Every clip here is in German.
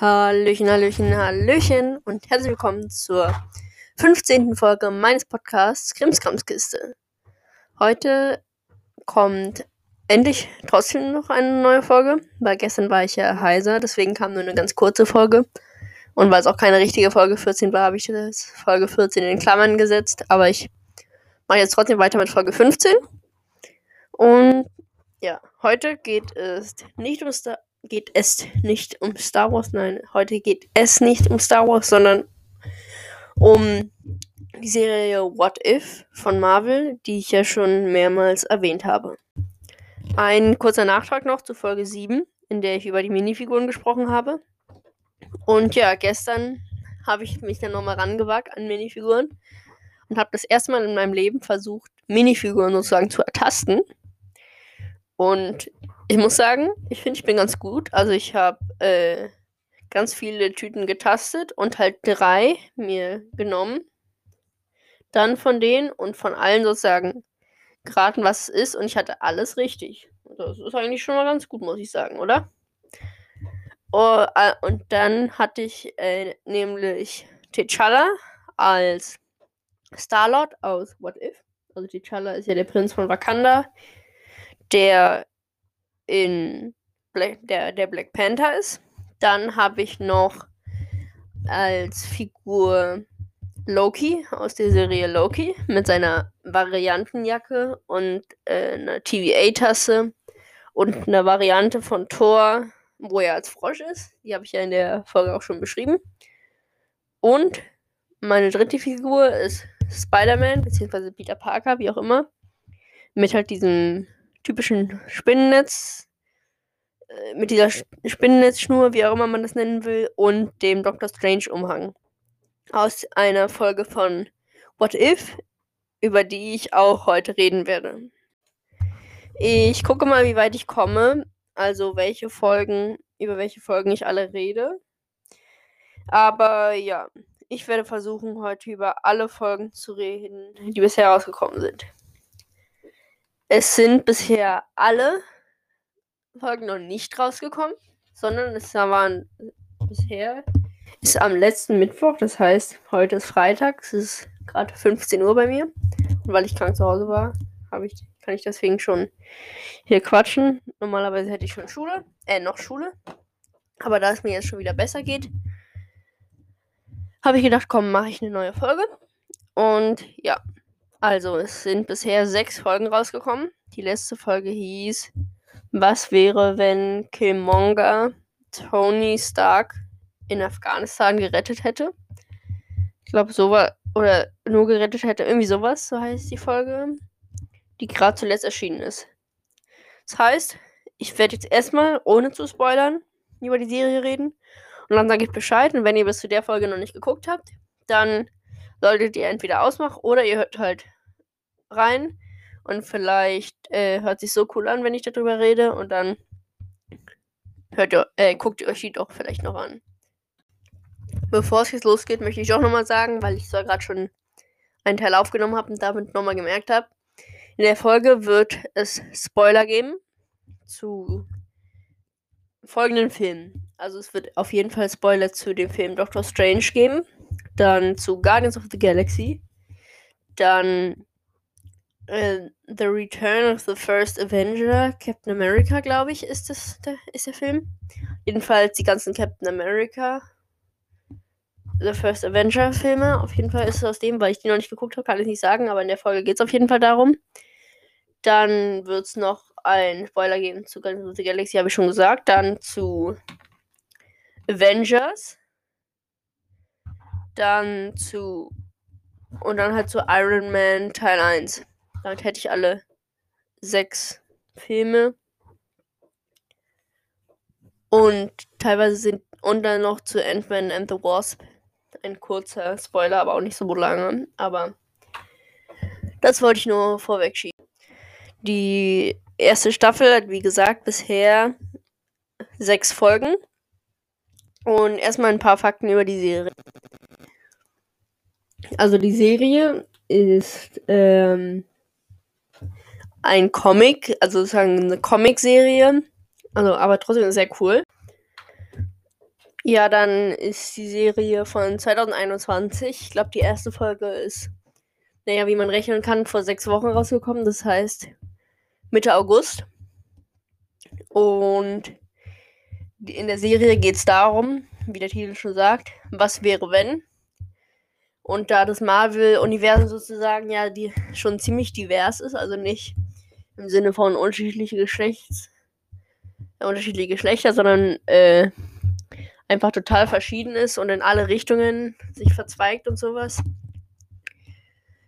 Hallöchen, Hallöchen, Hallöchen und herzlich willkommen zur 15. Folge meines Podcasts Krimskramskiste. Heute kommt endlich trotzdem noch eine neue Folge, weil gestern war ich ja heiser, deswegen kam nur eine ganz kurze Folge. Und weil es auch keine richtige Folge 14 war, habe ich das Folge 14 in Klammern gesetzt. Aber ich mache jetzt trotzdem weiter mit Folge 15. Und ja, heute geht es nicht um Star geht es nicht um Star Wars. Nein, heute geht es nicht um Star Wars, sondern um die Serie What If von Marvel, die ich ja schon mehrmals erwähnt habe. Ein kurzer Nachtrag noch zu Folge 7, in der ich über die Minifiguren gesprochen habe. Und ja, gestern habe ich mich dann nochmal rangewagt an Minifiguren und habe das erste Mal in meinem Leben versucht, Minifiguren sozusagen zu ertasten. Und ich muss sagen, ich finde, ich bin ganz gut. Also ich habe äh, ganz viele Tüten getastet und halt drei mir genommen. Dann von denen und von allen sozusagen geraten, was es ist. Und ich hatte alles richtig. Das ist eigentlich schon mal ganz gut, muss ich sagen, oder? Oh, äh, und dann hatte ich äh, nämlich T'Challa als Starlord aus What If. Also T'Challa ist ja der Prinz von Wakanda, der in Black, der, der Black Panther ist. Dann habe ich noch als Figur Loki aus der Serie Loki mit seiner Variantenjacke und äh, einer TVA-Tasse und einer Variante von Thor, wo er als Frosch ist. Die habe ich ja in der Folge auch schon beschrieben. Und meine dritte Figur ist Spider-Man, beziehungsweise Peter Parker, wie auch immer. Mit halt diesem typischen Spinnennetz, äh, mit dieser Spinnennetzschnur, wie auch immer man das nennen will, und dem Doctor Strange Umhang. Aus einer Folge von What If, über die ich auch heute reden werde. Ich gucke mal, wie weit ich komme, also welche Folgen, über welche Folgen ich alle rede. Aber ja, ich werde versuchen, heute über alle Folgen zu reden, die bisher rausgekommen sind. Es sind bisher alle Folgen noch nicht rausgekommen, sondern es waren bisher ist am letzten Mittwoch, das heißt, heute ist Freitag, es ist gerade 15 Uhr bei mir. Und weil ich krank zu Hause war, ich, kann ich deswegen schon hier quatschen. Normalerweise hätte ich schon Schule, äh, noch Schule. Aber da es mir jetzt schon wieder besser geht, habe ich gedacht, komm, mache ich eine neue Folge. Und ja, also, es sind bisher sechs Folgen rausgekommen. Die letzte Folge hieß Was wäre, wenn Killmonger Tony Stark in Afghanistan gerettet hätte? Ich glaube, so war. Oder nur gerettet hätte. Irgendwie sowas, so heißt die Folge. Die gerade zuletzt erschienen ist. Das heißt, ich werde jetzt erstmal, ohne zu spoilern, über die Serie reden. Und dann sage ich Bescheid. Und wenn ihr bis zu der Folge noch nicht geguckt habt, dann solltet ihr entweder ausmachen oder ihr hört halt rein und vielleicht äh, hört sich so cool an, wenn ich darüber rede und dann hört ihr, äh, guckt ihr euch die doch vielleicht noch an. Bevor es jetzt losgeht, möchte ich auch nochmal sagen, weil ich zwar gerade schon einen Teil aufgenommen habe und damit nochmal gemerkt habe, in der Folge wird es Spoiler geben zu folgenden Filmen. Also es wird auf jeden Fall Spoiler zu dem Film Doctor Strange geben dann zu Guardians of the Galaxy, dann äh, The Return of the First Avenger, Captain America, glaube ich, ist das der, ist der Film. Jedenfalls die ganzen Captain America, The First Avenger Filme. Auf jeden Fall ist es aus dem, weil ich die noch nicht geguckt habe, kann ich nicht sagen, aber in der Folge geht es auf jeden Fall darum. Dann wird es noch ein Spoiler geben zu Guardians of the Galaxy, habe ich schon gesagt. Dann zu Avengers dann zu. Und dann halt zu Iron Man Teil 1. Damit hätte ich alle sechs Filme. Und teilweise sind. Und dann noch zu Ant-Man and the Wasp. Ein kurzer Spoiler, aber auch nicht so lange. Aber das wollte ich nur vorweg schieben. Die erste Staffel hat, wie gesagt, bisher sechs Folgen. Und erstmal ein paar Fakten über die Serie. Also die Serie ist ähm, ein Comic, also sozusagen eine Comic-Serie. Also, aber trotzdem sehr cool. Ja, dann ist die Serie von 2021. Ich glaube, die erste Folge ist, naja, wie man rechnen kann, vor sechs Wochen rausgekommen. Das heißt Mitte August. Und in der Serie geht es darum, wie der Titel schon sagt, was wäre wenn. Und da das Marvel-Universum sozusagen ja die schon ziemlich divers ist, also nicht im Sinne von unterschiedliche Geschlechts, unterschiedliche Geschlechter, sondern äh, einfach total verschieden ist und in alle Richtungen sich verzweigt und sowas.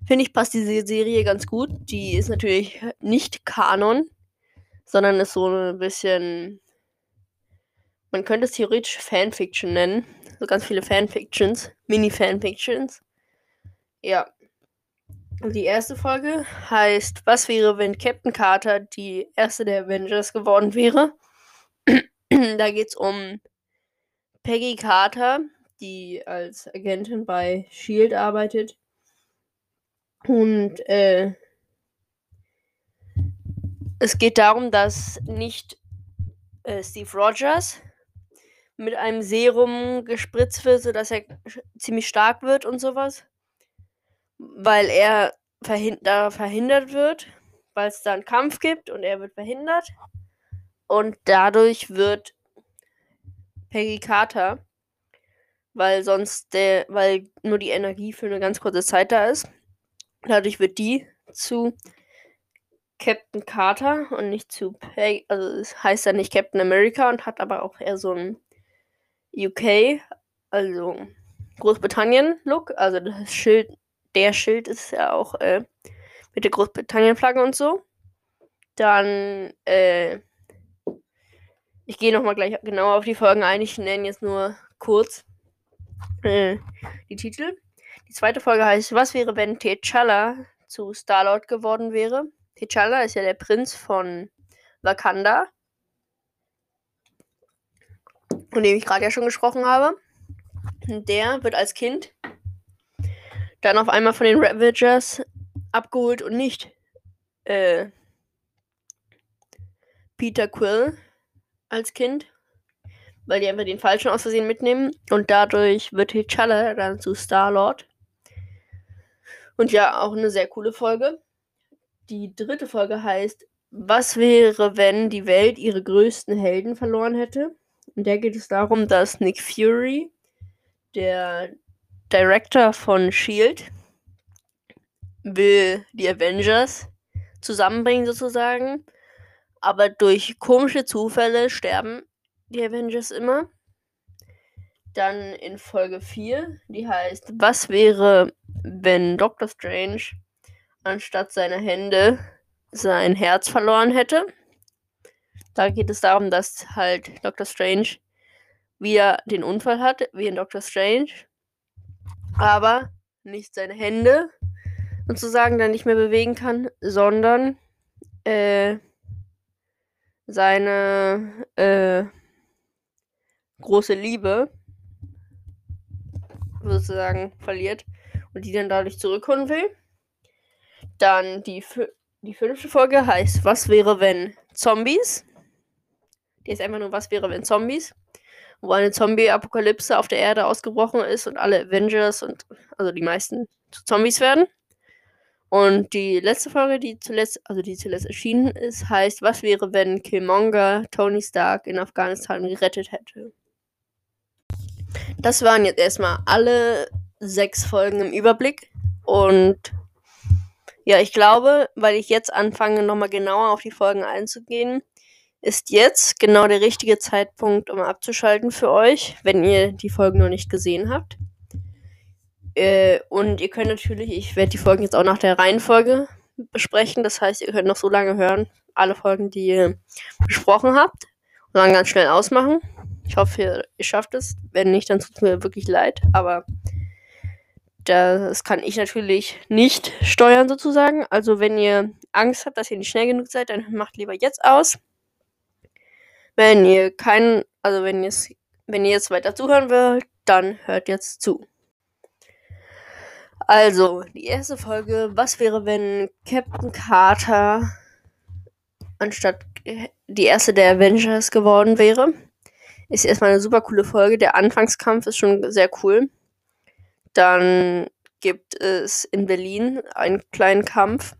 Finde ich, passt diese Serie ganz gut. Die ist natürlich nicht Kanon, sondern ist so ein bisschen. Man könnte es theoretisch Fanfiction nennen. So ganz viele Fanfictions, Mini-Fanfictions. Ja. Die erste Folge heißt, was wäre, wenn Captain Carter die erste der Avengers geworden wäre? da geht es um Peggy Carter, die als Agentin bei Shield arbeitet. Und äh, es geht darum, dass nicht äh, Steve Rogers mit einem Serum gespritzt wird, sodass er ziemlich stark wird und sowas, weil er verhind verhindert wird, weil es da einen Kampf gibt und er wird verhindert. Und dadurch wird Peggy Carter, weil sonst der, weil nur die Energie für eine ganz kurze Zeit da ist. Dadurch wird die zu Captain Carter und nicht zu Peggy, also es heißt ja nicht Captain America und hat aber auch eher so einen UK, also Großbritannien-Look. Also das Schild der Schild ist ja auch äh, mit der Großbritannien-Flagge und so. Dann, äh, ich gehe nochmal gleich genau auf die Folgen ein. Ich nenne jetzt nur kurz äh, die Titel. Die zweite Folge heißt, was wäre, wenn T'Challa zu Star-Lord geworden wäre? T'Challa ist ja der Prinz von Wakanda, von dem ich gerade ja schon gesprochen habe. Der wird als Kind dann auf einmal von den Ravagers abgeholt und nicht äh, Peter Quill als Kind, weil die einfach den falschen aus Versehen mitnehmen und dadurch wird T'Challa dann zu Star-Lord. Und ja, auch eine sehr coole Folge. Die dritte Folge heißt Was wäre, wenn die Welt ihre größten Helden verloren hätte? Und der geht es darum, dass Nick Fury, der Director von Shield will die Avengers zusammenbringen sozusagen, aber durch komische Zufälle sterben die Avengers immer. Dann in Folge 4, die heißt Was wäre, wenn Doctor Strange anstatt seiner Hände sein Herz verloren hätte? Da geht es darum, dass halt Doctor Strange wieder den Unfall hat, wie in Doctor Strange aber nicht seine Hände sozusagen dann nicht mehr bewegen kann, sondern äh, seine äh, große Liebe sozusagen verliert und die dann dadurch zurückholen will. Dann die, die fünfte Folge heißt Was wäre, wenn Zombies? Die ist einfach nur Was wäre, wenn Zombies? Wo eine Zombie-Apokalypse auf der Erde ausgebrochen ist und alle Avengers und also die meisten zu Zombies werden. Und die letzte Folge, die zuletzt, also die zuletzt erschienen ist, heißt, was wäre, wenn Killmonger Tony Stark in Afghanistan gerettet hätte? Das waren jetzt erstmal alle sechs Folgen im Überblick. Und ja, ich glaube, weil ich jetzt anfange, nochmal genauer auf die Folgen einzugehen, ist jetzt genau der richtige Zeitpunkt, um abzuschalten für euch, wenn ihr die Folgen noch nicht gesehen habt. Äh, und ihr könnt natürlich, ich werde die Folgen jetzt auch nach der Reihenfolge besprechen. Das heißt, ihr könnt noch so lange hören, alle Folgen, die ihr besprochen habt. Und dann ganz schnell ausmachen. Ich hoffe, ihr, ihr schafft es. Wenn nicht, dann tut es mir wirklich leid. Aber das kann ich natürlich nicht steuern sozusagen. Also wenn ihr Angst habt, dass ihr nicht schnell genug seid, dann macht lieber jetzt aus. Wenn ihr keinen, also wenn ihr wenn ihr jetzt weiter zuhören wollt, dann hört jetzt zu. Also, die erste Folge, was wäre, wenn Captain Carter anstatt die erste der Avengers geworden wäre? ist erstmal eine super coole Folge. Der Anfangskampf ist schon sehr cool. Dann gibt es in Berlin einen kleinen Kampf,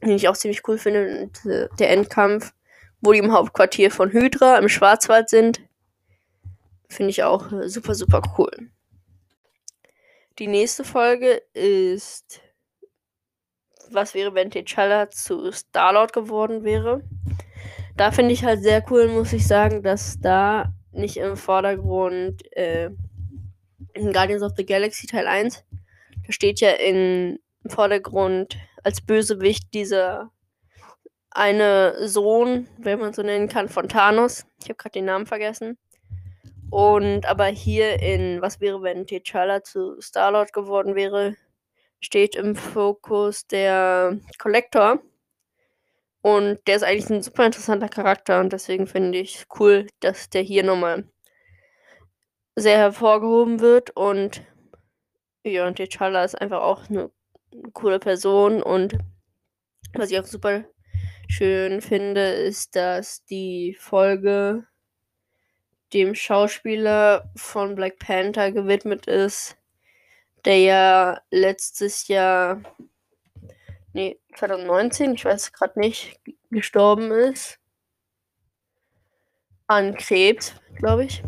den ich auch ziemlich cool finde. Äh, der Endkampf, wo die im Hauptquartier von Hydra im Schwarzwald sind. Finde ich auch super, super cool. Die nächste Folge ist Was wäre, wenn T'Challa zu Starlord geworden wäre? Da finde ich halt sehr cool, muss ich sagen, dass da nicht im Vordergrund äh, in Guardians of the Galaxy Teil 1, da steht ja im Vordergrund als Bösewicht dieser eine Sohn, wenn man so nennen kann, von Thanos. Ich habe gerade den Namen vergessen. Und aber hier in Was wäre, wenn T'Challa zu Star-Lord geworden wäre, steht im Fokus der Collector. Und der ist eigentlich ein super interessanter Charakter und deswegen finde ich cool, dass der hier nochmal sehr hervorgehoben wird. Und ja, und T'Challa ist einfach auch eine coole Person und was ich auch super schön finde, ist, dass die Folge dem Schauspieler von Black Panther gewidmet ist, der ja letztes Jahr, nee, 2019, ich weiß gerade nicht, gestorben ist. An Krebs, glaube ich.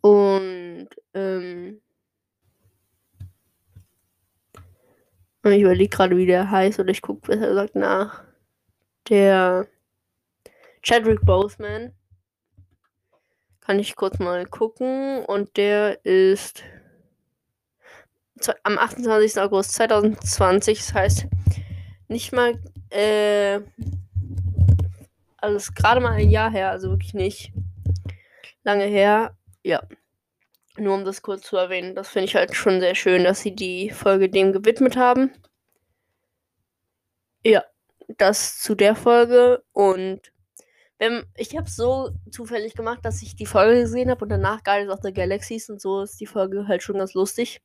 Und, ähm, ich überlege gerade, wie der heißt, oder ich gucke besser gesagt nach. Der Chadwick Boseman. Kann ich kurz mal gucken. Und der ist am 28. August 2020. Das heißt, nicht mal, äh, also gerade mal ein Jahr her, also wirklich nicht lange her. Ja. Nur um das kurz zu erwähnen. Das finde ich halt schon sehr schön, dass sie die Folge dem gewidmet haben. Ja, das zu der Folge. Und wenn, ich habe so zufällig gemacht, dass ich die Folge gesehen habe und danach Guardians of the Galaxies und so ist die Folge halt schon ganz lustig.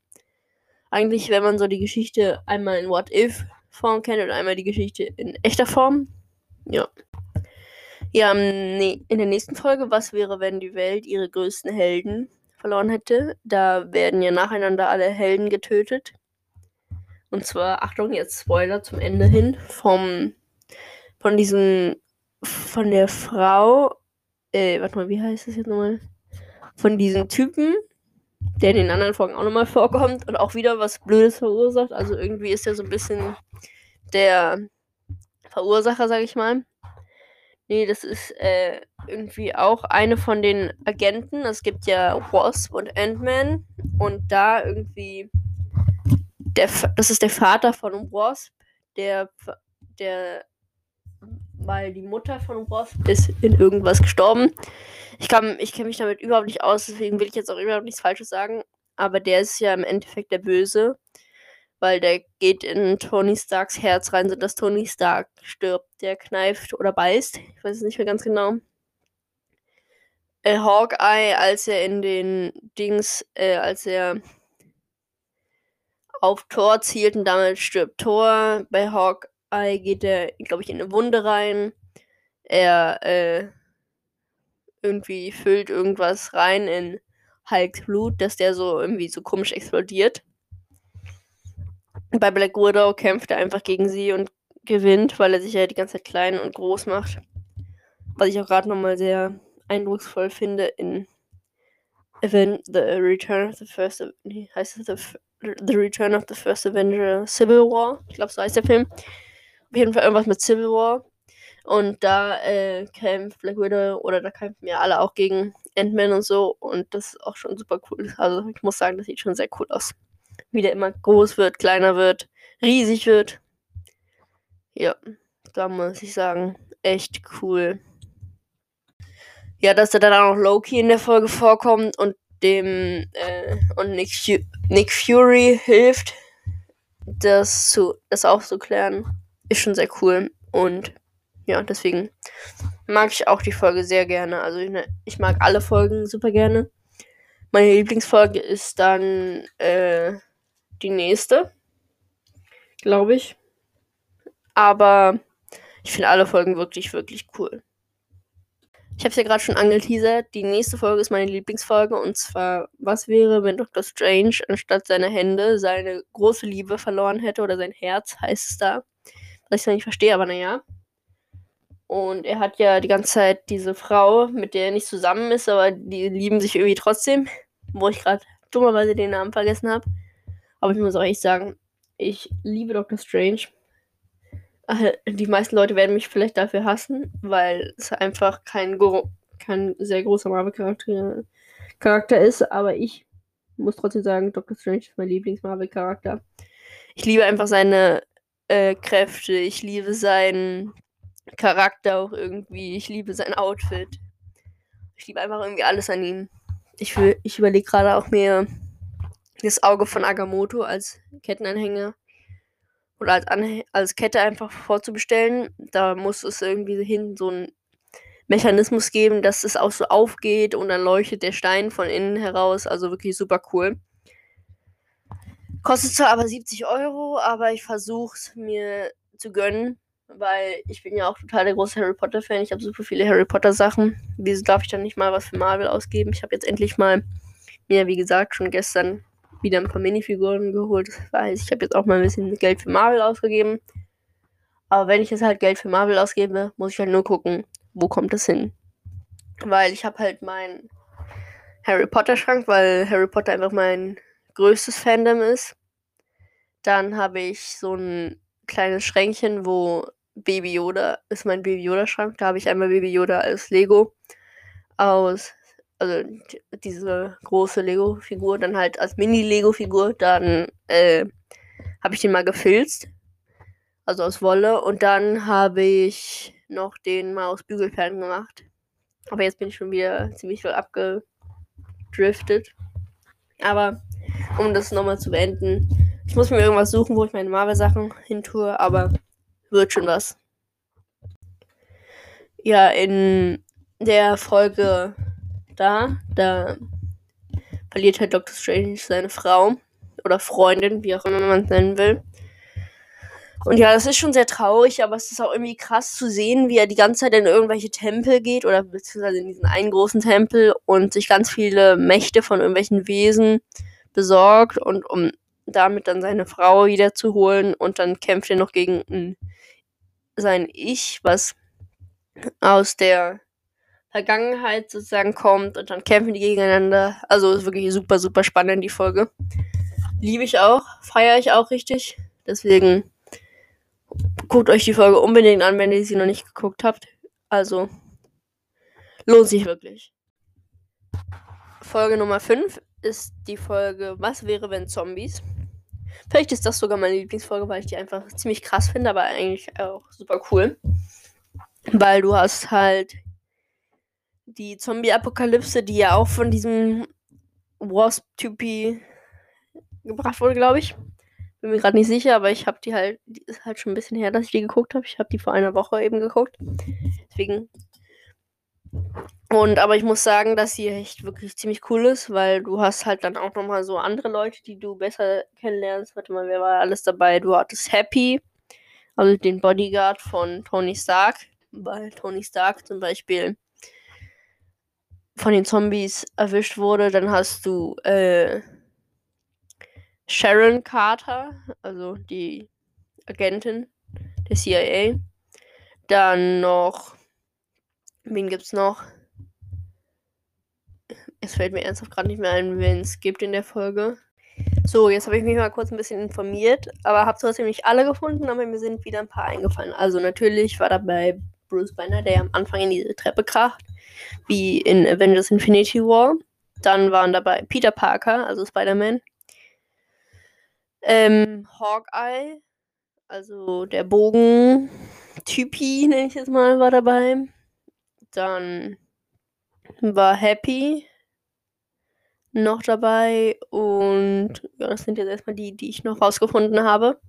Eigentlich, wenn man so die Geschichte einmal in What If Form kennt und einmal die Geschichte in echter Form. Ja. Ja, in der nächsten Folge, was wäre, wenn die Welt ihre größten Helden verloren hätte? Da werden ja nacheinander alle Helden getötet. Und zwar, Achtung, jetzt Spoiler zum Ende hin, vom, von diesem, von der Frau, äh, warte mal, wie heißt das jetzt nochmal? Von diesem Typen, der in den anderen Folgen auch nochmal vorkommt und auch wieder was Blödes verursacht. Also irgendwie ist er so ein bisschen der Verursacher, sag ich mal. Nee, das ist äh, irgendwie auch eine von den Agenten. Es gibt ja Wasp und Ant-Man. Und da irgendwie. Der, das ist der Vater von Wasp. Der, der. Weil die Mutter von Wasp ist in irgendwas gestorben. Ich, ich kenne mich damit überhaupt nicht aus, deswegen will ich jetzt auch überhaupt nichts Falsches sagen. Aber der ist ja im Endeffekt der Böse weil der geht in Tony Starks Herz rein, sodass Tony Stark stirbt. Der kneift oder beißt. Ich weiß es nicht mehr ganz genau. Äh, Hawkeye, als er in den Dings, äh, als er auf Thor zielt und damit stirbt Thor. Bei Hawkeye geht er, glaube ich, in eine Wunde rein. Er äh, irgendwie füllt irgendwas rein in Hulks Blut, dass der so irgendwie so komisch explodiert bei Black Widow kämpft er einfach gegen sie und gewinnt, weil er sich ja die ganze Zeit klein und groß macht. Was ich auch gerade nochmal sehr eindrucksvoll finde in Event The Return of the First nee, heißt es the, the Return of the First Avenger Civil War. Ich glaube, so heißt der Film. Auf jeden Fall irgendwas mit Civil War. Und da äh, kämpft Black Widow oder da kämpfen ja alle auch gegen Ant-Man und so. Und das ist auch schon super cool. Also ich muss sagen, das sieht schon sehr cool aus wie der immer groß wird, kleiner wird, riesig wird. Ja, da muss ich sagen, echt cool. Ja, dass er dann auch noch Loki in der Folge vorkommt und dem äh, und Nick, Nick Fury hilft, das zu das aufzuklären, ist schon sehr cool und ja, deswegen mag ich auch die Folge sehr gerne. Also ich, ich mag alle Folgen super gerne. Meine Lieblingsfolge ist dann äh, die nächste. Glaube ich. Aber ich finde alle Folgen wirklich, wirklich cool. Ich habe es ja gerade schon angeteasert. Die nächste Folge ist meine Lieblingsfolge. Und zwar, was wäre, wenn Dr. Strange anstatt seiner Hände seine große Liebe verloren hätte oder sein Herz, heißt es da. Was ich zwar nicht verstehe, aber naja. Und er hat ja die ganze Zeit diese Frau, mit der er nicht zusammen ist, aber die lieben sich irgendwie trotzdem. Wo ich gerade dummerweise den Namen vergessen habe. Aber ich muss auch echt sagen, ich liebe Dr. Strange. Äh, die meisten Leute werden mich vielleicht dafür hassen, weil es einfach kein, kein sehr großer Marvel-Charakter Charakter ist, aber ich muss trotzdem sagen, Dr. Strange ist mein Lieblings-Marvel-Charakter. Ich liebe einfach seine äh, Kräfte, ich liebe seinen Charakter auch irgendwie, ich liebe sein Outfit. Ich liebe einfach irgendwie alles an ihm. Ich, ich überlege gerade auch mir das Auge von Agamotto als Kettenanhänger oder als, Anh als Kette einfach vorzubestellen. Da muss es irgendwie hin so ein Mechanismus geben, dass es auch so aufgeht und dann leuchtet der Stein von innen heraus. Also wirklich super cool. Kostet zwar aber 70 Euro, aber ich versuche es mir zu gönnen, weil ich bin ja auch total der große Harry Potter Fan. Ich habe super viele Harry Potter Sachen. Wieso darf ich dann nicht mal was für Marvel ausgeben? Ich habe jetzt endlich mal mir, wie gesagt, schon gestern wieder ein paar Minifiguren geholt. Das heißt, ich habe jetzt auch mal ein bisschen Geld für Marvel ausgegeben. Aber wenn ich jetzt halt Geld für Marvel ausgebe, muss ich halt nur gucken, wo kommt es hin. Weil ich habe halt meinen Harry Potter Schrank, weil Harry Potter einfach mein größtes Fandom ist. Dann habe ich so ein kleines Schränkchen, wo Baby Yoda ist mein Baby Yoda Schrank. Da habe ich einmal Baby Yoda als Lego aus also diese große Lego-Figur, dann halt als Mini-Lego-Figur, dann äh, habe ich den mal gefilzt, also aus Wolle, und dann habe ich noch den mal aus Bügelperlen gemacht. Aber jetzt bin ich schon wieder ziemlich viel abgedriftet. Aber um das nochmal zu beenden, ich muss mir irgendwas suchen, wo ich meine Marvel-Sachen hin tue, aber wird schon was. Ja, in der Folge da. Da verliert halt Dr. Strange seine Frau oder Freundin, wie auch immer man es nennen will. Und ja, das ist schon sehr traurig, aber es ist auch irgendwie krass zu sehen, wie er die ganze Zeit in irgendwelche Tempel geht oder beziehungsweise in diesen einen großen Tempel und sich ganz viele Mächte von irgendwelchen Wesen besorgt und um damit dann seine Frau wiederzuholen und dann kämpft er noch gegen sein Ich, was aus der Vergangenheit sozusagen kommt und dann kämpfen die gegeneinander. Also ist wirklich super, super spannend, die Folge. Liebe ich auch, feiere ich auch richtig. Deswegen guckt euch die Folge unbedingt an, wenn ihr sie noch nicht geguckt habt. Also lohnt sich wirklich. Folge Nummer 5 ist die Folge Was wäre, wenn Zombies? Vielleicht ist das sogar meine Lieblingsfolge, weil ich die einfach ziemlich krass finde, aber eigentlich auch super cool. Weil du hast halt die Zombie-Apokalypse, die ja auch von diesem Wasp-Typi gebracht wurde, glaube ich. Bin mir gerade nicht sicher, aber ich habe die halt, die ist halt schon ein bisschen her, dass ich die geguckt habe. Ich habe die vor einer Woche eben geguckt. Deswegen. Und aber ich muss sagen, dass sie echt wirklich ziemlich cool ist, weil du hast halt dann auch nochmal so andere Leute, die du besser kennenlernst. Warte mal, wer war alles dabei? Du hattest Happy, also den Bodyguard von Tony Stark. Weil Tony Stark zum Beispiel von den Zombies erwischt wurde. Dann hast du äh, Sharon Carter, also die Agentin der CIA. Dann noch, wen gibt's noch? Es fällt mir ernsthaft gerade nicht mehr ein, wen es gibt in der Folge. So, jetzt habe ich mich mal kurz ein bisschen informiert, aber habe trotzdem nicht alle gefunden, aber mir sind wieder ein paar eingefallen. Also natürlich war dabei Bruce Banner, der am Anfang in diese Treppe kracht wie in Avengers Infinity War. Dann waren dabei Peter Parker, also Spider-Man. Ähm, Hawkeye, also der Bogen-Typi, nenne ich jetzt mal, war dabei. Dann war Happy noch dabei und ja, das sind jetzt erstmal die, die ich noch rausgefunden habe.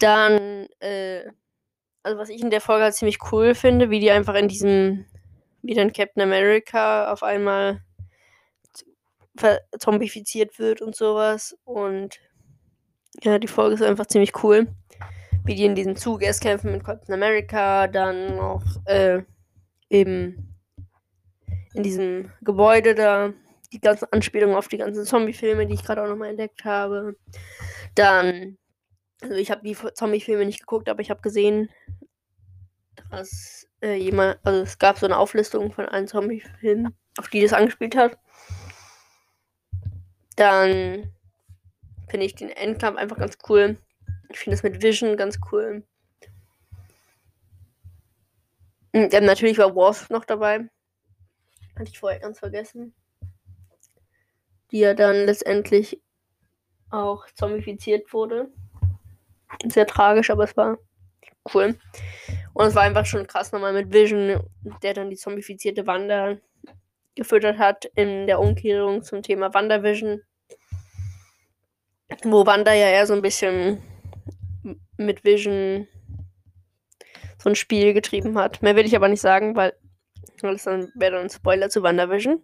Dann, äh, also was ich in der Folge halt ziemlich cool finde, wie die einfach in diesem wie dann Captain America auf einmal zombifiziert wird und sowas. Und ja, die Folge ist einfach ziemlich cool. Wie die in diesem Zug erst kämpfen mit Captain America, dann noch äh, eben in diesem Gebäude da. Die ganzen Anspielungen auf die ganzen Zombie-Filme, die ich gerade auch nochmal entdeckt habe. Dann, also ich habe die Zombie-Filme nicht geguckt, aber ich habe gesehen, dass äh, jemand, also es gab so eine Auflistung von allen Zombie-Filmen, auf die das angespielt hat. Dann finde ich den Endkampf einfach ganz cool. Ich finde das mit Vision ganz cool. Und dann natürlich war Wasp noch dabei. Hatte ich vorher ganz vergessen. Die ja dann letztendlich auch zombifiziert wurde. Sehr tragisch, aber es war cool. Und es war einfach schon krass nochmal mit Vision, der dann die zombifizierte Wanda gefüttert hat in der Umkehrung zum Thema WandaVision. Wo Wanda ja eher so ein bisschen mit Vision so ein Spiel getrieben hat. Mehr will ich aber nicht sagen, weil, das dann wäre dann ein Spoiler zu WandaVision.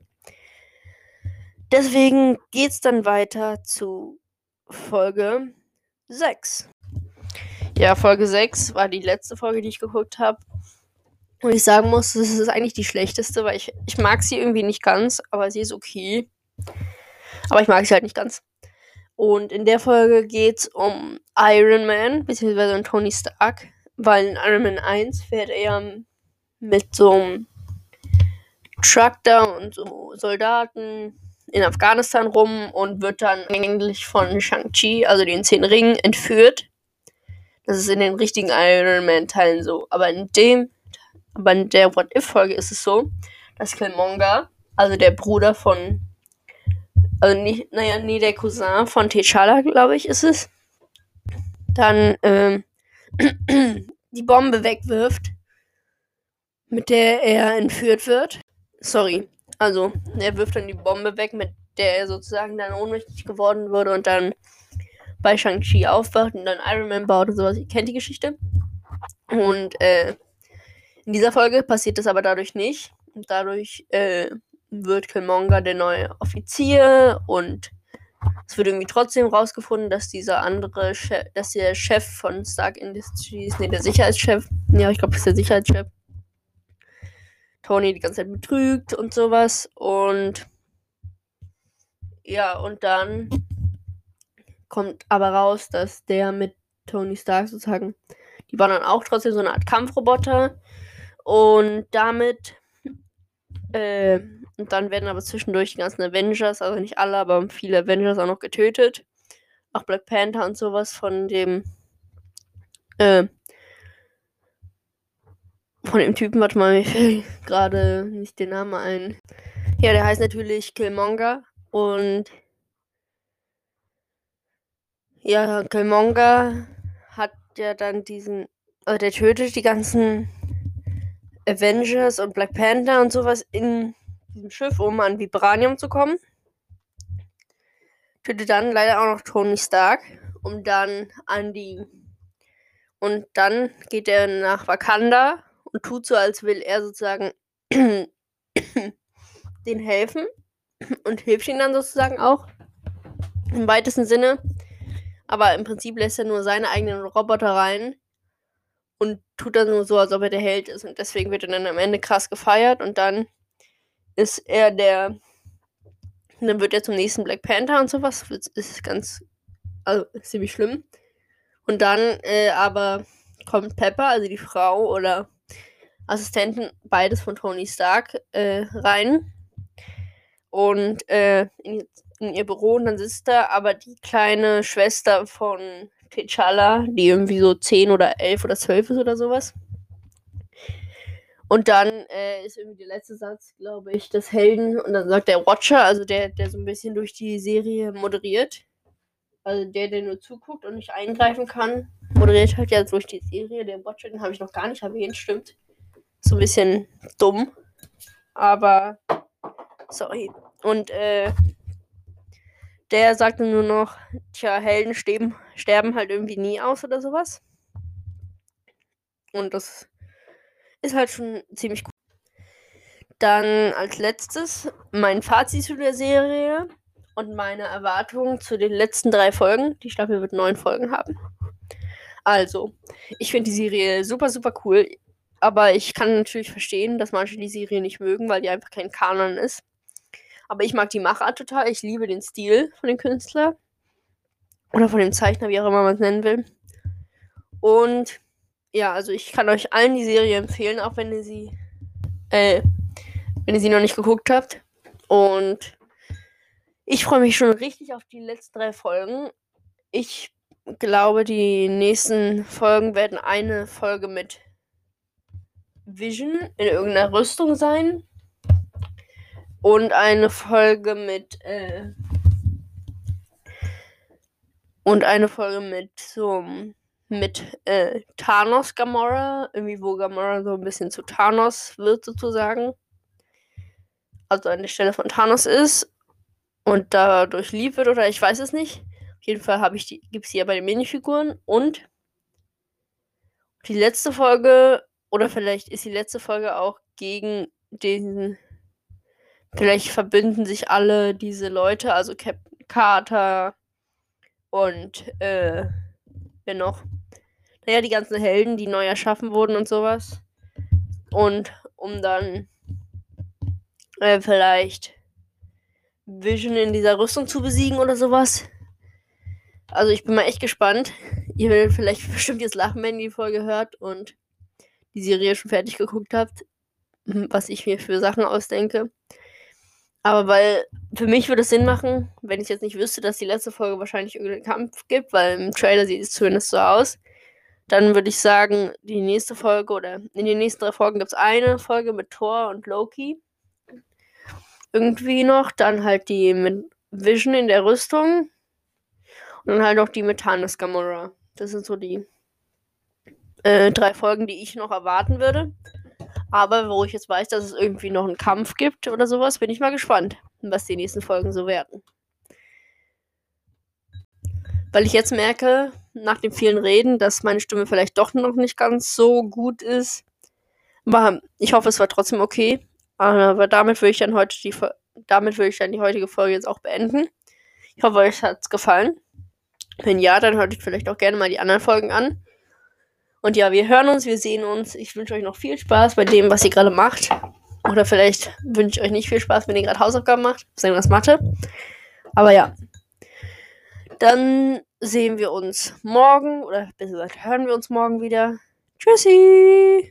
Deswegen geht's dann weiter zu Folge 6. Ja, Folge 6 war die letzte Folge, die ich geguckt habe. Und ich sagen muss, das ist eigentlich die schlechteste, weil ich, ich mag sie irgendwie nicht ganz, aber sie ist okay. Aber ich mag sie halt nicht ganz. Und in der Folge geht es um Iron Man, beziehungsweise um Tony Stark, weil in Iron Man 1 fährt er mit so einem Truck da und so Soldaten in Afghanistan rum und wird dann eigentlich von Shang-Chi, also den zehn Ringen, entführt. Das ist in den richtigen Iron Man-Teilen so. Aber in dem, aber in der What-If-Folge ist es so, dass Killmonger, also der Bruder von, also nicht, naja, nee, der Cousin von T'Challa, glaube ich, ist es, dann ähm, die Bombe wegwirft, mit der er entführt wird. Sorry, also er wirft dann die Bombe weg, mit der er sozusagen dann ohnmächtig geworden wurde und dann bei Shang-Chi aufwacht und dann Iron Man baut und sowas. Ihr kennt die Geschichte. Und äh, in dieser Folge passiert das aber dadurch nicht. Und dadurch äh, wird Killmonger der neue Offizier und es wird irgendwie trotzdem rausgefunden, dass dieser andere Chef, dass der Chef von Stark Industries, nee, der Sicherheitschef, ja, ich glaube, das ist der Sicherheitschef, Tony die ganze Zeit betrügt und sowas. Und ja, und dann kommt aber raus, dass der mit Tony Stark sozusagen, die waren dann auch trotzdem so eine Art Kampfroboter. Und damit, äh, und dann werden aber zwischendurch die ganzen Avengers, also nicht alle, aber viele Avengers auch noch getötet. Auch Black Panther und sowas von dem, äh, von dem Typen, warte mal, mir fällt gerade nicht den Namen ein. Ja, der heißt natürlich Killmonger und ja, Killmonger hat ja dann diesen, äh, der tötet die ganzen Avengers und Black Panther und sowas in diesem Schiff, um an Vibranium zu kommen. Tötet dann leider auch noch Tony Stark, um dann an die. Und dann geht er nach Wakanda und tut so, als will er sozusagen den helfen und hilft ihn dann sozusagen auch im weitesten Sinne. Aber im Prinzip lässt er nur seine eigenen Roboter rein und tut dann nur so, als ob er der Held ist. Und deswegen wird er dann am Ende krass gefeiert und dann ist er der. Dann wird er zum nächsten Black Panther und sowas. Das ist ganz. Also ziemlich schlimm. Und dann äh, aber kommt Pepper, also die Frau oder Assistenten, beides von Tony Stark, äh, rein. Und äh, in, in, ihr Büro und dann sitzt da aber die kleine Schwester von T'Challa, die irgendwie so 10 oder 11 oder 12 ist oder sowas. Und dann äh, ist irgendwie der letzte Satz, glaube ich, des Helden. Und dann sagt der Watcher, also der, der so ein bisschen durch die Serie moderiert. Also der, der nur zuguckt und nicht eingreifen kann, moderiert halt ja durch die Serie. Der Watcher, den habe ich noch gar nicht erwähnt, stimmt so ein bisschen dumm. Aber sorry. Und äh, der sagte nur noch, tja, Helden sterben, sterben halt irgendwie nie aus oder sowas. Und das ist halt schon ziemlich cool. Dann als letztes mein Fazit zu der Serie und meine Erwartungen zu den letzten drei Folgen. Die Staffel wird neun Folgen haben. Also, ich finde die Serie super, super cool aber ich kann natürlich verstehen, dass manche die Serie nicht mögen, weil die einfach kein Kanon ist. Aber ich mag die Machart total. Ich liebe den Stil von dem Künstler. Oder von dem Zeichner, wie auch immer man es nennen will. Und ja, also ich kann euch allen die Serie empfehlen, auch wenn ihr sie, äh, wenn ihr sie noch nicht geguckt habt. Und ich freue mich schon richtig auf die letzten drei Folgen. Ich glaube, die nächsten Folgen werden eine Folge mit Vision in irgendeiner Rüstung sein. Und eine Folge mit, äh, und eine Folge mit so mit äh, Thanos Gamora, irgendwie wo Gamora so ein bisschen zu Thanos wird sozusagen. Also an der Stelle von Thanos ist und dadurch lieb wird oder ich weiß es nicht. Auf jeden Fall habe ich die, gibt es die ja bei den Minifiguren und die letzte Folge oder vielleicht ist die letzte Folge auch gegen den vielleicht verbünden sich alle diese Leute, also Captain Carter und äh, wer noch? naja, die ganzen Helden, die neu erschaffen wurden und sowas. Und um dann äh, vielleicht Vision in dieser Rüstung zu besiegen oder sowas. Also ich bin mal echt gespannt. Ihr werdet vielleicht bestimmt jetzt lachen, wenn ihr die Folge hört und die Serie schon fertig geguckt habt, was ich mir für Sachen ausdenke. Aber weil für mich würde es Sinn machen, wenn ich jetzt nicht wüsste, dass die letzte Folge wahrscheinlich irgendeinen Kampf gibt, weil im Trailer sieht es zumindest so aus. Dann würde ich sagen, die nächste Folge oder in den nächsten drei Folgen gibt es eine Folge mit Thor und Loki. Irgendwie noch. Dann halt die mit Vision in der Rüstung. Und dann halt noch die mit Thanos Gamora. Das sind so die äh, drei Folgen, die ich noch erwarten würde. Aber wo ich jetzt weiß, dass es irgendwie noch einen Kampf gibt oder sowas, bin ich mal gespannt, was die nächsten Folgen so werden. Weil ich jetzt merke, nach den vielen Reden, dass meine Stimme vielleicht doch noch nicht ganz so gut ist. Aber ich hoffe, es war trotzdem okay. Aber damit würde ich dann heute die damit würde ich dann die heutige Folge jetzt auch beenden. Ich hoffe, euch hat es gefallen. Wenn ja, dann hört euch vielleicht auch gerne mal die anderen Folgen an. Und ja, wir hören uns, wir sehen uns. Ich wünsche euch noch viel Spaß bei dem, was ihr gerade macht. Oder vielleicht wünsche ich euch nicht viel Spaß, wenn ihr gerade Hausaufgaben macht. Sagen was Mathe. Aber ja. Dann sehen wir uns morgen oder besser gesagt hören wir uns morgen wieder. Tschüssi!